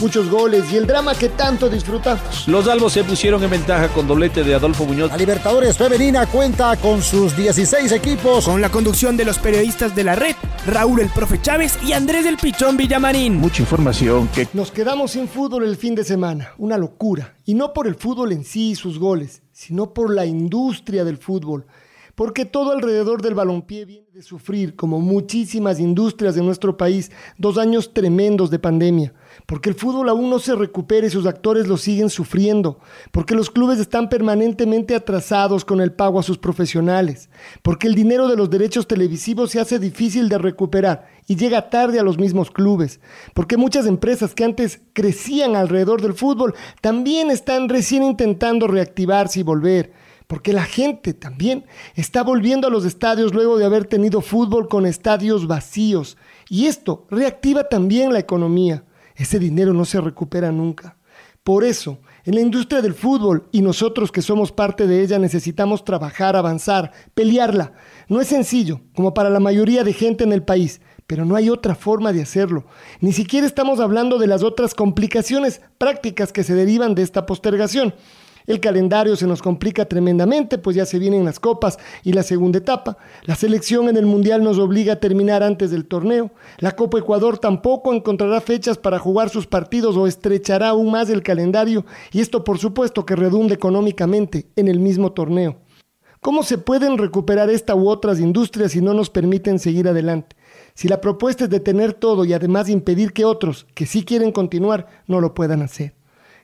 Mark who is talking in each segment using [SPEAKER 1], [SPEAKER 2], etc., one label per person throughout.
[SPEAKER 1] muchos goles y el drama que tanto disfrutamos.
[SPEAKER 2] Los albos se pusieron en ventaja con doblete de Adolfo Muñoz.
[SPEAKER 3] La Libertadores Femenina cuenta con sus 16 equipos.
[SPEAKER 4] Con la conducción de los periodistas de la red, Raúl el Profe Chávez y Andrés del Pichón Villamarín.
[SPEAKER 5] Mucha información que...
[SPEAKER 1] Nos quedamos sin fútbol el fin de semana, una locura. Y no por el fútbol en sí y sus goles, sino por la industria del fútbol porque todo alrededor del balompié viene de sufrir, como muchísimas industrias de nuestro país, dos años tremendos de pandemia, porque el fútbol aún no se recupera y sus actores lo siguen sufriendo, porque los clubes están permanentemente atrasados con el pago a sus profesionales, porque el dinero de los derechos televisivos se hace difícil de recuperar y llega tarde a los mismos clubes, porque muchas empresas que antes crecían alrededor del fútbol también están recién intentando reactivarse y volver porque la gente también está volviendo a los estadios luego de haber tenido fútbol con estadios vacíos. Y esto reactiva también la economía. Ese dinero no se recupera nunca. Por eso, en la industria del fútbol y nosotros que somos parte de ella necesitamos trabajar, avanzar, pelearla. No es sencillo, como para la mayoría de gente en el país, pero no hay otra forma de hacerlo. Ni siquiera estamos hablando de las otras complicaciones prácticas que se derivan de esta postergación. El calendario se nos complica tremendamente, pues ya se vienen las copas y la segunda etapa. La selección en el Mundial nos obliga a terminar antes del torneo. La Copa Ecuador tampoco encontrará fechas para jugar sus partidos o estrechará aún más el calendario y esto por supuesto que redunde económicamente en el mismo torneo. ¿Cómo se pueden recuperar esta u otras industrias si no nos permiten seguir adelante? Si la propuesta es detener todo y además impedir que otros, que sí quieren continuar, no lo puedan hacer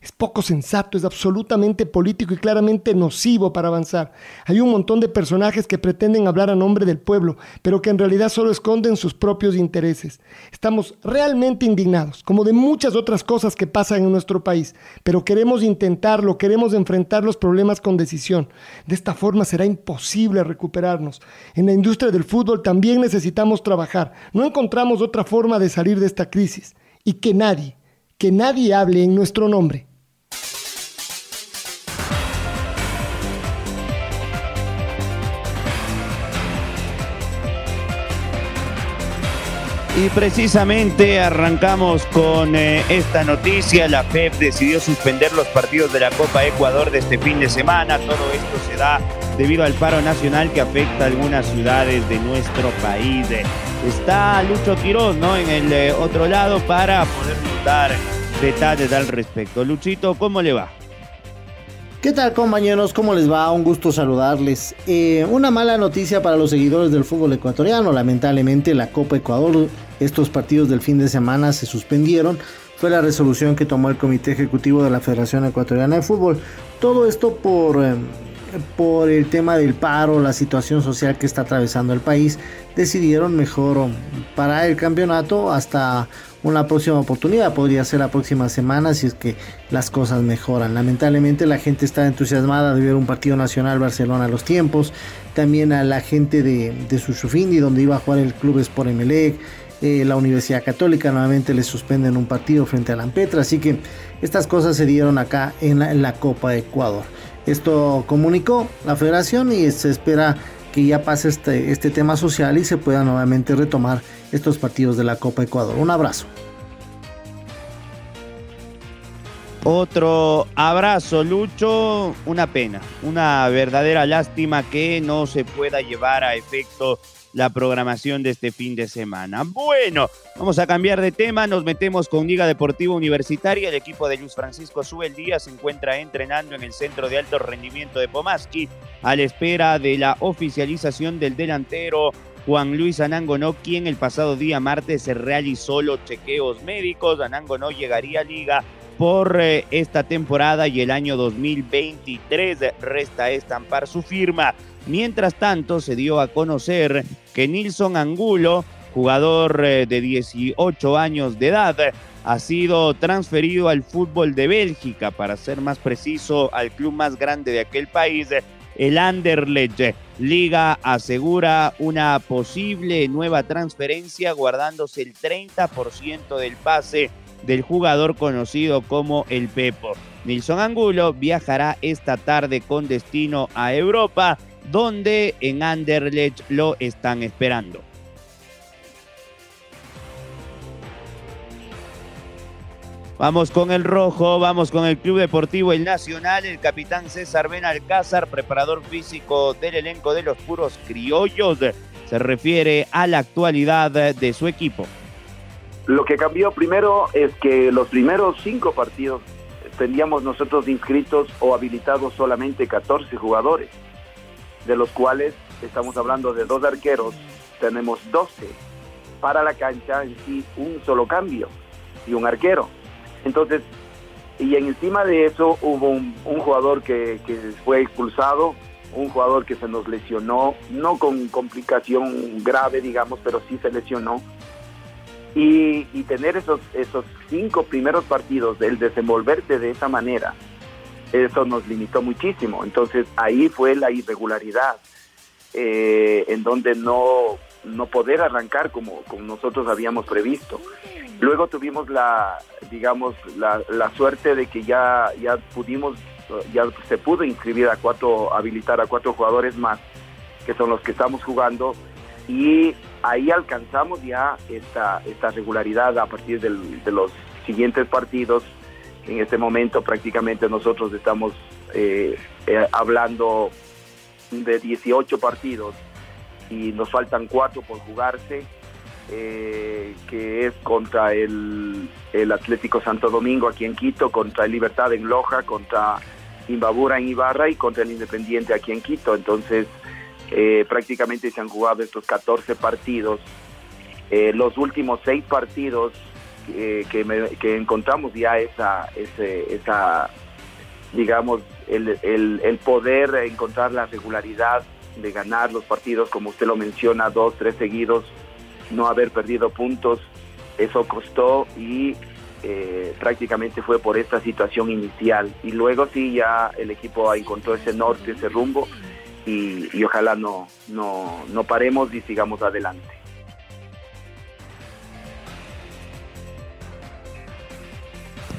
[SPEAKER 1] es poco sensato, es absolutamente político y claramente nocivo para avanzar. Hay un montón de personajes que pretenden hablar a nombre del pueblo, pero que en realidad solo esconden sus propios intereses. Estamos realmente indignados, como de muchas otras cosas que pasan en nuestro país, pero queremos intentarlo, queremos enfrentar los problemas con decisión. De esta forma será imposible recuperarnos. En la industria del fútbol también necesitamos trabajar. No encontramos otra forma de salir de esta crisis. Y que nadie, que nadie hable en nuestro nombre.
[SPEAKER 6] Y precisamente arrancamos con eh, esta noticia. La FEP decidió suspender los partidos de la Copa Ecuador de este fin de semana. Todo esto se da debido al paro nacional que afecta a algunas ciudades de nuestro país. Está Lucho Quiroz, ¿no? En el eh, otro lado para poder dar detalles al respecto. Luchito, ¿cómo le va?
[SPEAKER 7] ¿Qué tal compañeros? ¿Cómo les va? Un gusto saludarles. Eh, una mala noticia para los seguidores del fútbol ecuatoriano. Lamentablemente la Copa Ecuador, estos partidos del fin de semana se suspendieron. Fue la resolución que tomó el Comité Ejecutivo de la Federación Ecuatoriana de Fútbol. Todo esto por, eh, por el tema del paro, la situación social que está atravesando el país. Decidieron mejor parar el campeonato hasta una próxima oportunidad. Podría ser la próxima semana si es que las cosas mejoran. Lamentablemente la gente está entusiasmada de ver un partido nacional Barcelona a los tiempos. También a la gente de, de Sushufindi donde iba a jugar el club Sport Emelec. Eh, la Universidad Católica nuevamente le suspenden un partido frente a Lampetra. Así que estas cosas se dieron acá en la, Copa de Ecuador. Esto comunicó la federación y se espera que ya pase este, este tema social y se pueda nuevamente retomar estos partidos de la Copa Ecuador. Un abrazo.
[SPEAKER 6] Otro abrazo, Lucho. Una pena, una verdadera lástima que no se pueda llevar a efecto la programación de este fin de semana. Bueno, vamos a cambiar de tema, nos metemos con Liga Deportiva Universitaria. El equipo de Luis Francisco Sube el día se encuentra entrenando en el centro de alto rendimiento de Pomaski a la espera de la oficialización del delantero Juan Luis Anangonó, quien el pasado día martes se realizó los chequeos médicos. Anangonó llegaría a Liga por eh, esta temporada y el año 2023 resta estampar su firma. Mientras tanto, se dio a conocer que Nilson Angulo, jugador eh, de 18 años de edad, ha sido transferido al fútbol de Bélgica, para ser más preciso, al club más grande de aquel país, el Anderlecht. Liga asegura una posible nueva transferencia guardándose el 30% del pase del jugador conocido como el Pepo. Nilson Angulo viajará esta tarde con destino a Europa, donde en Anderlecht lo están esperando. Vamos con el rojo, vamos con el Club Deportivo El Nacional, el capitán César Benalcázar, preparador físico del elenco de los puros criollos, se refiere a la actualidad de su equipo.
[SPEAKER 5] Lo que cambió primero es que los primeros cinco partidos teníamos nosotros inscritos o habilitados solamente 14 jugadores, de los cuales estamos hablando de dos arqueros, tenemos 12 para la cancha en sí, un solo cambio y un arquero. Entonces, y encima de eso hubo un, jugador que, fue expulsado, un jugador que se nos lesionó, no con complicación grave, digamos, pero sí se lesionó. Y, tener esos, esos cinco primeros partidos, el desenvolverte de esa manera, eso nos limitó muchísimo. Entonces ahí fue la irregularidad, eh, en donde no, no poder arrancar como, como nosotros habíamos previsto. Luego tuvimos la, digamos, la, suerte de que ya, ya pudimos, ya se pudo inscribir a cuatro, habilitar a cuatro jugadores más, que son los que estamos jugando, y ahí alcanzamos ya esta, esta regularidad a partir de los siguientes partidos. En este momento prácticamente nosotros estamos eh, eh, hablando de 18 partidos y nos faltan cuatro por jugarse eh, que es contra el, Atlético Santo Domingo aquí en Quito, contra el Libertad en Loja, contra Imbabura en Ibarra y contra el Independiente aquí en Quito. Entonces, eh, prácticamente se han jugado estos 14 partidos. Los últimos seis partidos que, encontramos ya esa, esa digamos, el, el poder encontrar la regularidad de ganar los partidos, como usted lo menciona, dos, tres seguidos, no haber perdido puntos, eso costó y eh, prácticamente fue por esta situación inicial. Y luego sí ya el equipo encontró ese norte, ese rumbo y, ojalá no, no, no paremos y sigamos adelante.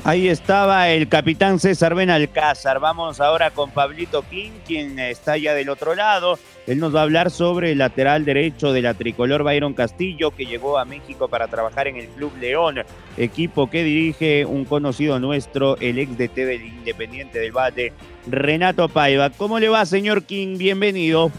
[SPEAKER 6] Ahí estaba el capitán César Benalcázar. Vamos ahora con Pablito King, quien está ya del otro lado. Él nos va a hablar sobre el lateral derecho de la tricolor Byron Castillo, que llegó a México para trabajar en el Club León, equipo que dirige un conocido nuestro, el ex DT del Independiente del Valle, Renato Paiva. ¿Cómo le va, señor King? Bienvenido.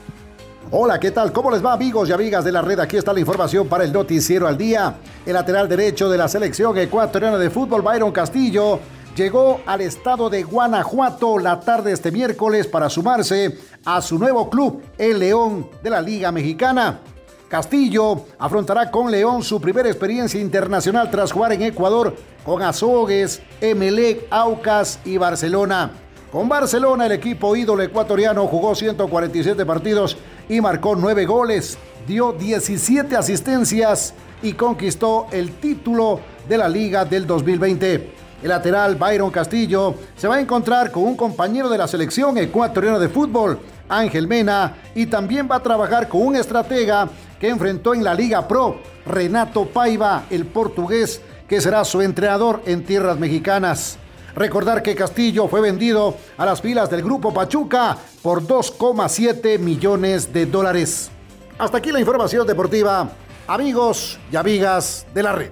[SPEAKER 3] Hola, ¿qué tal? ¿Cómo les va amigos y amigas de la red? Aquí está la información para el noticiero al día. El lateral derecho de la selección ecuatoriana de fútbol, Byron Castillo, llegó al estado de Guanajuato la tarde este miércoles para sumarse a su nuevo club, el León de la Liga Mexicana. Castillo afrontará con León su primera experiencia internacional tras jugar en Ecuador con Azogues, Emelec, Aucas y Barcelona. Con Barcelona, el equipo ídolo ecuatoriano jugó 147 partidos y marcó 9 goles, dio 17 asistencias y conquistó el título de la liga del 2020. El lateral Byron Castillo se va a encontrar con un compañero de la selección ecuatoriana de fútbol, Ángel Mena, y también va a trabajar con un estratega que enfrentó en la Liga Pro, Renato Paiva, el portugués, que será su entrenador en tierras mexicanas. Recordar que Castillo fue vendido a las filas del Grupo Pachuca por 2,7 millones de dólares. Hasta aquí la información deportiva, amigos y amigas de la red.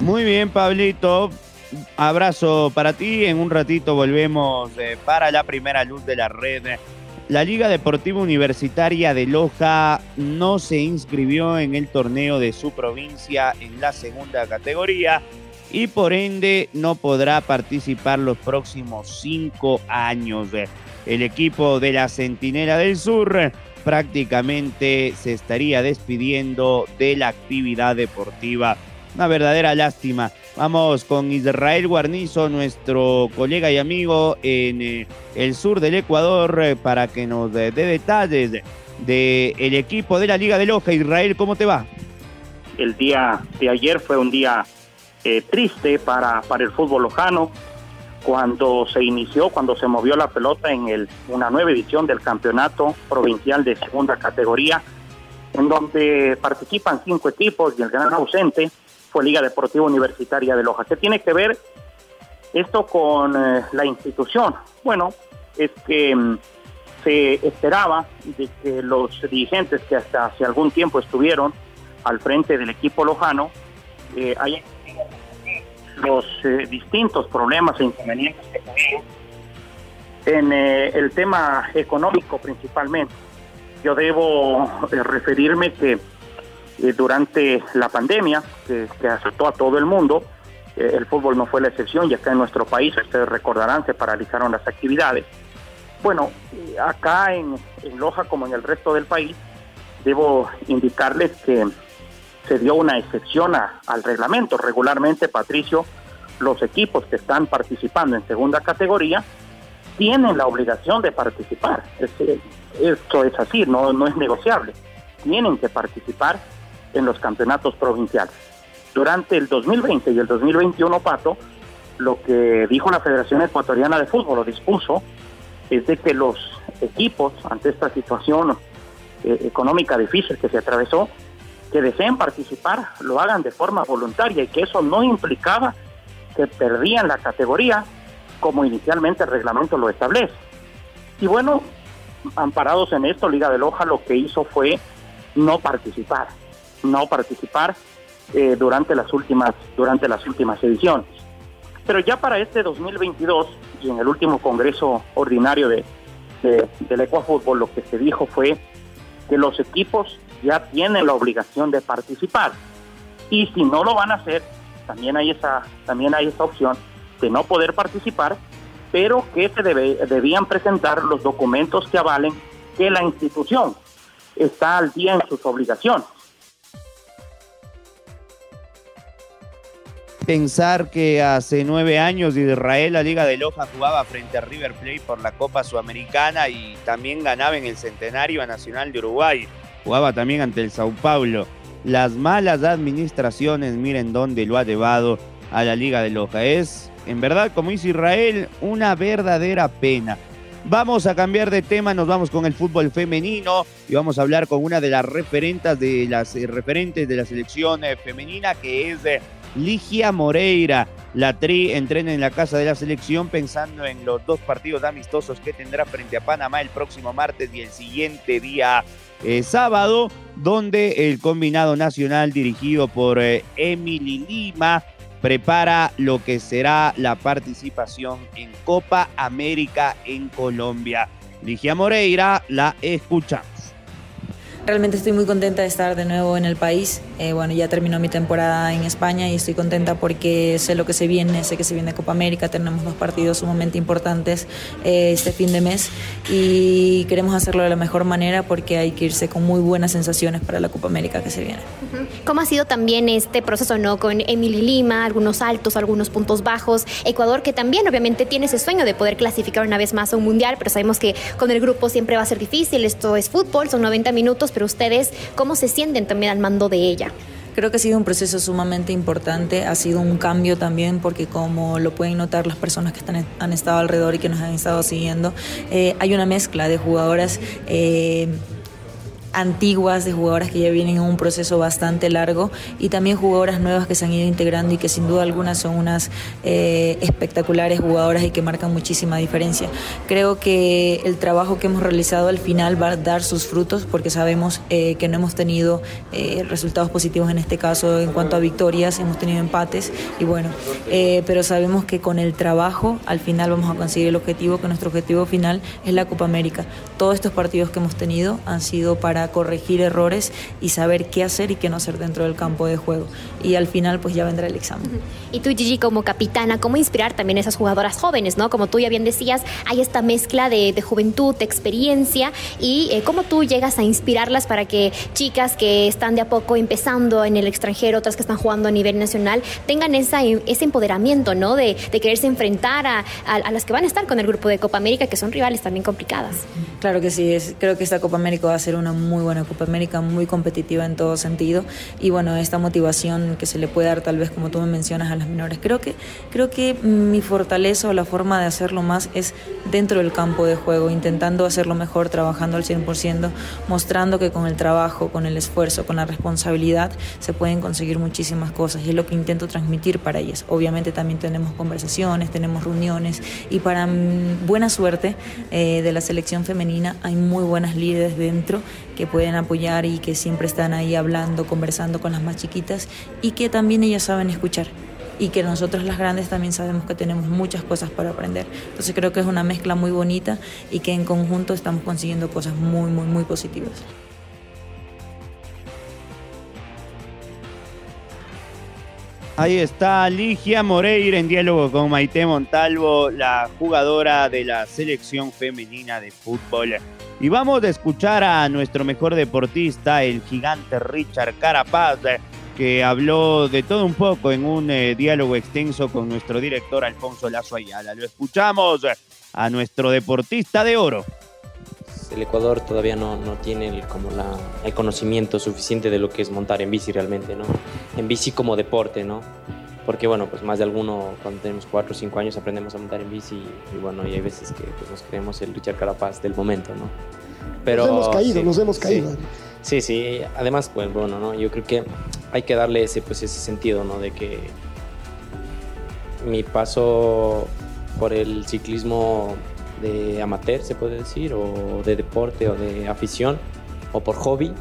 [SPEAKER 6] Muy bien, Pablito. Abrazo para ti. En un ratito volvemos eh, para la primera luz de la red la Liga Deportiva Universitaria de Loja no se inscribió en el torneo de su provincia en la segunda categoría y por ende no podrá participar los próximos cinco años. El equipo de la Centinela del Sur prácticamente se estaría despidiendo de la actividad deportiva. Una verdadera lástima. Vamos con Israel Guarnizo, nuestro colega y amigo en eh, el sur del Ecuador, eh, para que nos dé detalles del equipo de la Liga de Loja. Israel, ¿cómo te va?
[SPEAKER 8] El día de ayer fue un día eh, triste para, para el fútbol lojano. cuando se inició, cuando se movió la pelota en el, una nueva edición del campeonato provincial de segunda categoría, en donde participan cinco equipos y el gran ausente fue Liga Deportiva Universitaria de Loja. ¿Qué tiene que ver esto con eh, la institución? Bueno, es que mm, se esperaba de que los dirigentes que hasta hace algún tiempo estuvieron al frente del equipo lojano eh, hayan los eh, distintos problemas e inconvenientes que tuvieron en eh, el tema económico principalmente. Yo debo referirme que durante la pandemia que, que a todo el mundo, el fútbol no fue la excepción y acá en nuestro país, ustedes recordarán, se paralizaron las actividades. Bueno, acá en, Loja como en el resto del país, debo indicarles que se dio una excepción al reglamento. Regularmente, Patricio, los equipos que están participando en segunda categoría tienen la obligación de participar. esto es así, no, no es negociable. Tienen que participar en los campeonatos provinciales. Durante el 2020 y el 2021, Pato, lo que dijo la Federación Ecuatoriana de Fútbol, lo dispuso, es de que los equipos, ante esta situación eh, económica difícil que se atravesó, que deseen participar lo hagan de forma voluntaria y que eso no implicaba que perdían la categoría como inicialmente el reglamento lo establece. Y bueno, amparados en esto, Liga de Loja lo que hizo fue no participar, no participar eh, durante las últimas durante las últimas ediciones. Pero ya para este 2022 y en el último congreso ordinario de, de del Ecuafútbol lo que se dijo fue que los equipos ya tienen la obligación de participar. Y si no lo van a hacer, también hay esa, también hay esa opción de no poder participar, pero que se debe, debían presentar los documentos que avalen que la institución está al día en sus obligaciones.
[SPEAKER 6] Pensar que hace nueve años Israel, la Liga de Loja, jugaba frente a River Plate por la Copa Sudamericana y también ganaba en el Centenario Nacional de Uruguay jugaba también ante el Sao Paulo. Las malas administraciones, miren dónde lo ha llevado a la Liga de Loja. Es, en verdad, como dice Israel, una verdadera pena. Vamos a cambiar de tema, nos vamos con el fútbol femenino y vamos a hablar con una de las referentes de las eh, referentes de la selección eh, femenina que es eh, Ligia Moreira. La Tri entrena en la casa de la selección pensando en los dos partidos amistosos que tendrá frente a Panamá el próximo martes y el siguiente día eh, sábado, donde el combinado nacional dirigido por eh, Emily Lima prepara lo que será la participación en Copa América en Colombia. Ligia Moreira, la escuchamos.
[SPEAKER 9] Realmente estoy muy contenta de estar de nuevo en el país. Eh, bueno, ya terminó mi temporada en España y estoy contenta porque sé lo que se viene, sé que se viene Copa América, tenemos dos partidos sumamente importantes eh, este fin de mes y queremos hacerlo de la mejor manera porque hay que irse con muy buenas sensaciones para la Copa América que se viene.
[SPEAKER 10] ¿Cómo ha sido también este proceso no con Emily Lima, algunos altos, algunos puntos bajos? Ecuador que también obviamente tiene ese sueño de poder clasificar una vez más a un mundial, pero sabemos que con el grupo siempre va a ser difícil, esto es fútbol, son 90 minutos pero ustedes, ¿cómo se sienten también al mando de ella?
[SPEAKER 9] Creo que ha sido un proceso sumamente importante, ha sido un cambio también porque como lo pueden notar las personas que están, han estado alrededor y que nos han estado siguiendo, eh, hay una mezcla de jugadoras eh, antiguas, de jugadoras que ya vienen en un proceso bastante largo y también jugadoras nuevas que se han ido integrando y que sin duda alguna son unas eh, espectaculares jugadoras y que marcan muchísima diferencia. Creo que el trabajo que hemos realizado al final va a dar sus frutos porque sabemos eh, que no hemos tenido eh, resultados positivos en este caso en cuanto a victorias, hemos tenido empates y bueno, pero sabemos que con el trabajo al final vamos a conseguir el objetivo, que nuestro objetivo final es la Copa América. Todos estos partidos que hemos tenido han sido para corregir errores y saber qué hacer y qué no hacer dentro del campo de juego. Y al final pues ya vendrá el examen.
[SPEAKER 10] Y tú Gigi como capitana, ¿cómo inspirar también a esas jugadoras jóvenes? ¿no? Como tú ya bien decías, hay esta mezcla de, juventud, de experiencia y eh, cómo tú llegas a inspirarlas para que chicas que están de a poco empezando en el extranjero, otras que están jugando a nivel nacional, tengan esa, ese empoderamiento, ¿no? De, quererse enfrentar a, a, las que van a estar con el grupo de Copa América, que son rivales también complicadas.
[SPEAKER 9] Claro que sí, es, creo que esta Copa América va a ser una muy muy buena Copa América, muy competitiva en todo sentido y bueno, esta motivación que se le puede dar tal vez como tú me mencionas a las menores. Creo que, creo que mi fortaleza o la forma de hacerlo más es dentro del campo de juego, intentando hacerlo mejor, trabajando al 100%, mostrando que con el trabajo, con el esfuerzo, con la responsabilidad se pueden conseguir muchísimas cosas y es lo que intento transmitir para ellas. Obviamente también tenemos conversaciones, tenemos reuniones y para buena suerte eh, de la selección femenina hay muy buenas líderes dentro que pueden apoyar y que siempre están ahí hablando, conversando con las más chiquitas y que también ellas saben escuchar y que nosotros las grandes también sabemos que tenemos muchas cosas para aprender. Entonces creo que es una mezcla muy bonita y que en conjunto estamos consiguiendo cosas muy, muy, muy positivas.
[SPEAKER 6] Ahí está Ligia Moreira en diálogo con Maite Montalvo, la jugadora de la selección femenina de fútbol. Y vamos a escuchar a nuestro mejor deportista, el gigante Richard Carapaz, que habló de todo un poco en un eh, diálogo extenso con nuestro director Alfonso Lazo Ayala. Lo escuchamos a nuestro deportista de oro.
[SPEAKER 11] El Ecuador todavía no, no tiene como el conocimiento suficiente de lo que es montar en bici realmente, ¿no? En bici como deporte, ¿no? Porque bueno, pues más de alguno cuando tenemos 4 o 5 años aprendemos a montar en bici y, bueno, y hay veces que pues, nos creemos el Richard Carapaz del momento, ¿no?
[SPEAKER 1] Pero, nos hemos caído, nos hemos caído.
[SPEAKER 11] Sí, sí, además, pues bueno, ¿no? Yo creo que hay que darle ese, pues, ese sentido, ¿no? De que mi paso por el ciclismo de amateur, se puede decir, o de deporte, o de afición, o por hobby,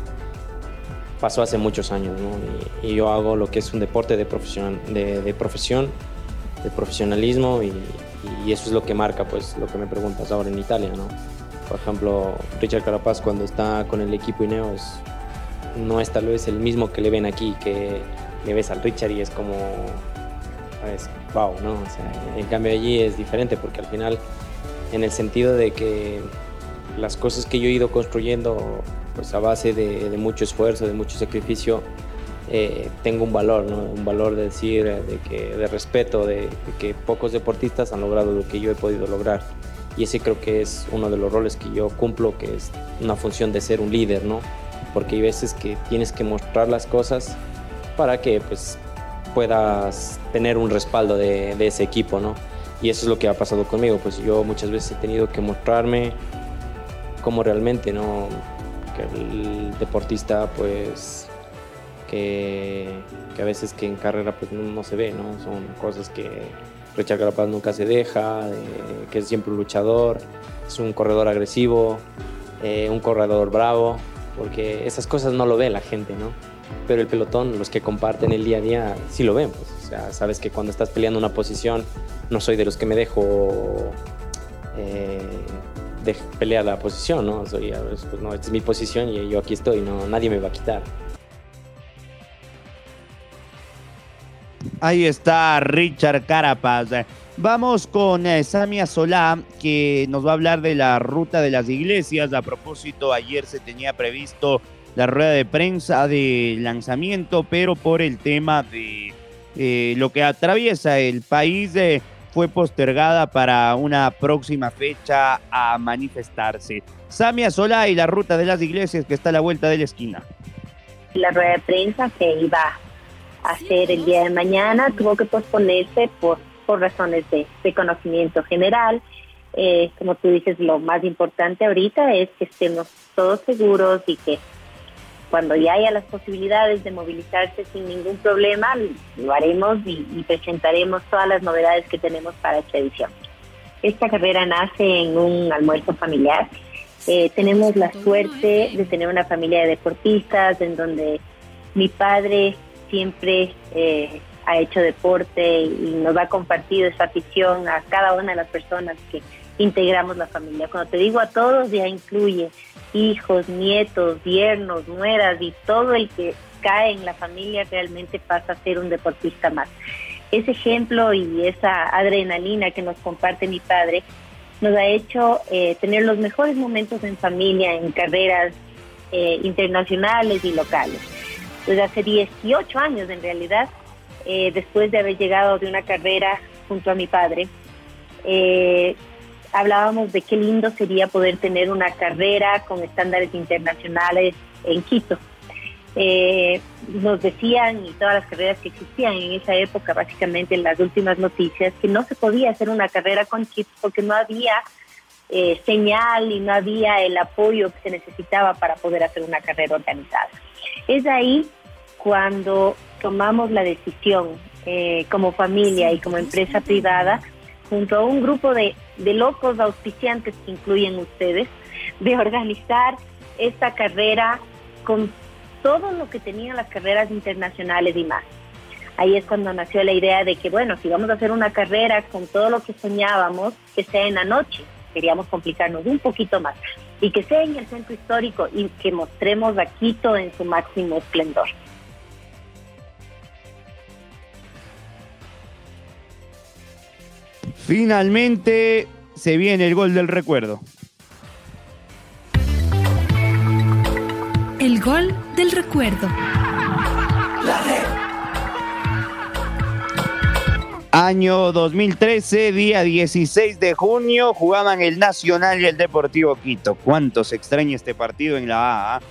[SPEAKER 11] pasó hace muchos años, ¿no? Y, yo hago lo que es un deporte de profesión, de, profesión, de profesionalismo, y, y, eso es lo que marca, pues, lo que me preguntas ahora en Italia, ¿no? Por ejemplo, Richard Carapaz cuando está con el equipo Ineos no es tal vez el mismo que le ven aquí, que le ves al Richard y es como, es wow, ¿no? O sea, en cambio allí es diferente porque al final, en el sentido de que las cosas que yo he ido construyendo pues a base de, mucho esfuerzo, de mucho sacrificio, eh, tengo un valor, ¿no? un valor de decir, de, que, de respeto, de, de, que pocos deportistas han logrado lo que yo he podido lograr y ese creo que es uno de los roles que yo cumplo, que es una función de ser un líder, ¿no? Porque hay veces que tienes que mostrar las cosas para que pues puedas tener un respaldo de, ese equipo, ¿no? Y eso es lo que ha pasado conmigo, pues yo muchas veces he tenido que mostrarme como realmente, ¿no? Que el deportista pues que, a veces que en carrera pues no, no, se ve, ¿no? Son cosas que Richard Carapaz nunca se deja, que es siempre un luchador, es un corredor agresivo, eh, un corredor bravo, porque esas cosas no lo ve la gente, ¿no? Pero el pelotón, los que comparten el día a día, sí lo ven, pues. O sea, sabes que cuando estás peleando una posición, no soy de los que me dejo eh, de pelear la posición, pues, no, esta es mi posición y yo aquí estoy, no, nadie me va a quitar.
[SPEAKER 6] Ahí está Richard Carapaz. Vamos con eh, Samia Solá, que nos va a hablar de la ruta de las iglesias. A propósito, ayer se tenía previsto la rueda de prensa de lanzamiento, pero por el tema de eh, lo que atraviesa el país, eh, fue postergada para una próxima fecha a manifestarse. Samia Solá y la ruta de las iglesias que está a la vuelta de la esquina.
[SPEAKER 12] La rueda de prensa que iba hacer el día de mañana, tuvo que posponerse por, por razones de, conocimiento general. Eh, como tú dices, lo más importante ahorita es que estemos todos seguros y que cuando ya haya las posibilidades de movilizarse sin ningún problema, lo haremos y, presentaremos todas las novedades que tenemos para esta edición. Esta carrera nace en un almuerzo familiar. Eh, tenemos la suerte de tener una familia de deportistas en donde mi padre siempre eh, ha hecho deporte y nos ha compartido esa afición a cada una de las personas que integramos la familia. Cuando te digo a todos, ya incluye hijos, nietos, yernos, nueras y todo el que cae en la familia realmente pasa a ser un deportista más. Ese ejemplo y esa adrenalina que nos comparte mi padre nos ha hecho eh, tener los mejores momentos en familia, en carreras eh, internacionales y locales desde hace 18 años en realidad, eh, después de haber llegado de una carrera junto a mi padre. Hablábamos de qué lindo sería poder tener una carrera con estándares internacionales en Quito. Eh, nos decían, y todas las carreras que existían en esa época, básicamente en las últimas noticias, que no se podía hacer una carrera con chips porque no había eh, señal y no había el apoyo que se necesitaba para poder hacer una carrera organizada. Es ahí cuando tomamos la decisión eh, como familia y como empresa privada, junto a un grupo de, de locos auspiciantes que incluyen ustedes, de organizar esta carrera con todo lo que tenían las carreras internacionales y más. Ahí es cuando nació la idea de que, bueno, si vamos a hacer una carrera con todo lo que soñábamos, que sea en la noche, queríamos complicarnos un poquito más, y que sea en el centro histórico y que mostremos a Quito en su máximo esplendor.
[SPEAKER 6] Finalmente se viene el gol del recuerdo.
[SPEAKER 13] El gol del recuerdo.
[SPEAKER 6] Año 2013, día 16 de junio, jugaban el Nacional y el Deportivo Quito. ¿Cuánto se extraña este partido en la A?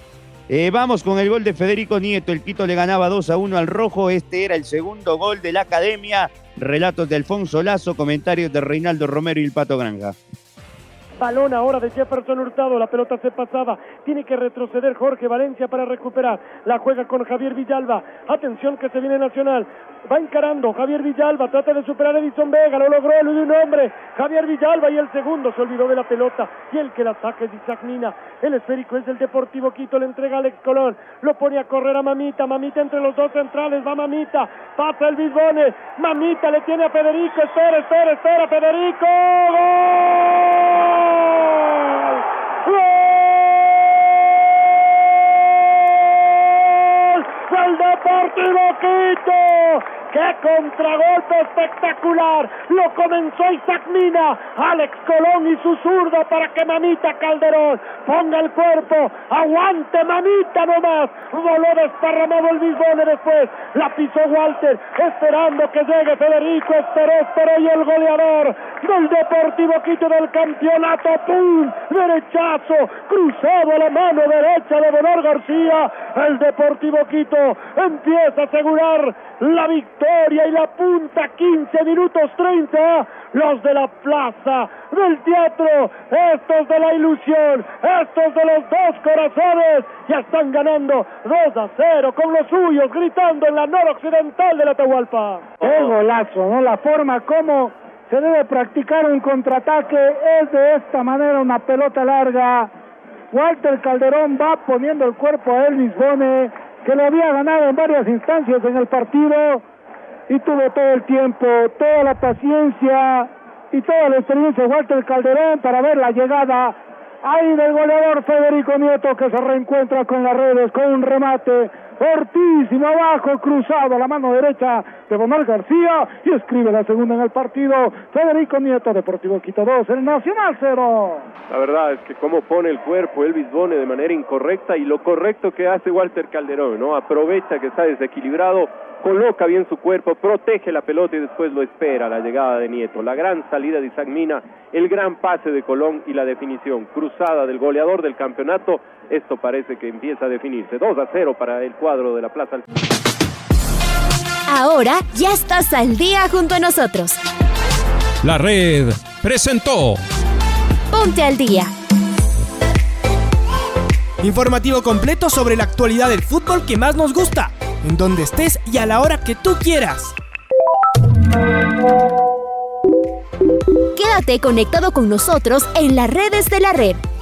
[SPEAKER 6] Eh, vamos con el gol de Federico Nieto. El Quito le ganaba 2 a 1 al Rojo. Este era el segundo gol de la Academia. Relatos de Alfonso Lazo, comentarios de Reinaldo Romero y el Pato Granja.
[SPEAKER 14] Balón ahora de Jefferson Hurtado, la pelota se pasaba, tiene que retroceder Jorge Valencia para recuperar, la juega con Javier Villalba, atención que se viene Nacional, va encarando Javier Villalba, trata de superar a Edison Vega, lo logró el de un hombre, Javier Villalba y el segundo se olvidó de la pelota. Y el que la saca es Isaac Mina, el esférico es del Deportivo Quito, le entrega a Alex Colón, lo pone a correr a Mamita, Mamita entre los dos centrales, va Mamita, pasa el Bisbone, Mamita le tiene a Federico, espera, espera, espera, Federico, ¡Gol! Deportivo Quito! ¡Qué contragolpe espectacular! Lo comenzó Isaac Mina, Alex Colón y su zurdo para que Mamita Calderón ponga el cuerpo, aguante Mamita nomás, voló desparramado el bisbone después, la pisó Walter, esperando que llegue Federico, esperó, esperó y el goleador del Deportivo Quito del campeonato, ¡pum! Derechazo, cruzado la mano derecha de Bonor García, el Deportivo Quito empieza a asegurar la victoria y la punta 15 minutos 30 los de la plaza del teatro estos de la ilusión estos de los dos corazones ya están ganando 2 a 0 con los suyos gritando en la noroccidental de la Atahualpa.
[SPEAKER 15] Qué golazo no la forma como se debe practicar un contraataque es de esta manera una pelota larga. Walter Calderón va poniendo el cuerpo a Elvis Bone que lo había ganado en varias instancias en el partido y tuvo todo el tiempo, toda la paciencia y toda la experiencia Walter Calderón para ver la llegada ahí del goleador Federico Nieto que se reencuentra con las redes con un remate fortísimo abajo, cruzado la mano derecha de Bomar García y escribe la segunda en el partido. Federico Nieto, Deportivo Quito 2, el Nacional 0.
[SPEAKER 2] La verdad es que cómo pone el cuerpo Elvis Bone de manera incorrecta y lo correcto que hace Walter Calderón, ¿no? Aprovecha que está desequilibrado, coloca bien su cuerpo, protege la pelota y después lo espera la llegada de Nieto. La gran salida de Isaac Mina, el gran pase de Colón y la definición cruzada del goleador del campeonato. Esto parece que empieza a definirse. 2 a 0 para el cuadro de la Plaza.
[SPEAKER 13] Ahora ya estás al día junto a nosotros.
[SPEAKER 16] La red presentó
[SPEAKER 13] Ponte al día.
[SPEAKER 4] Informativo completo sobre la actualidad del fútbol que más nos gusta, en donde estés y a la hora que tú quieras.
[SPEAKER 13] Quédate conectado con nosotros en las redes de la red.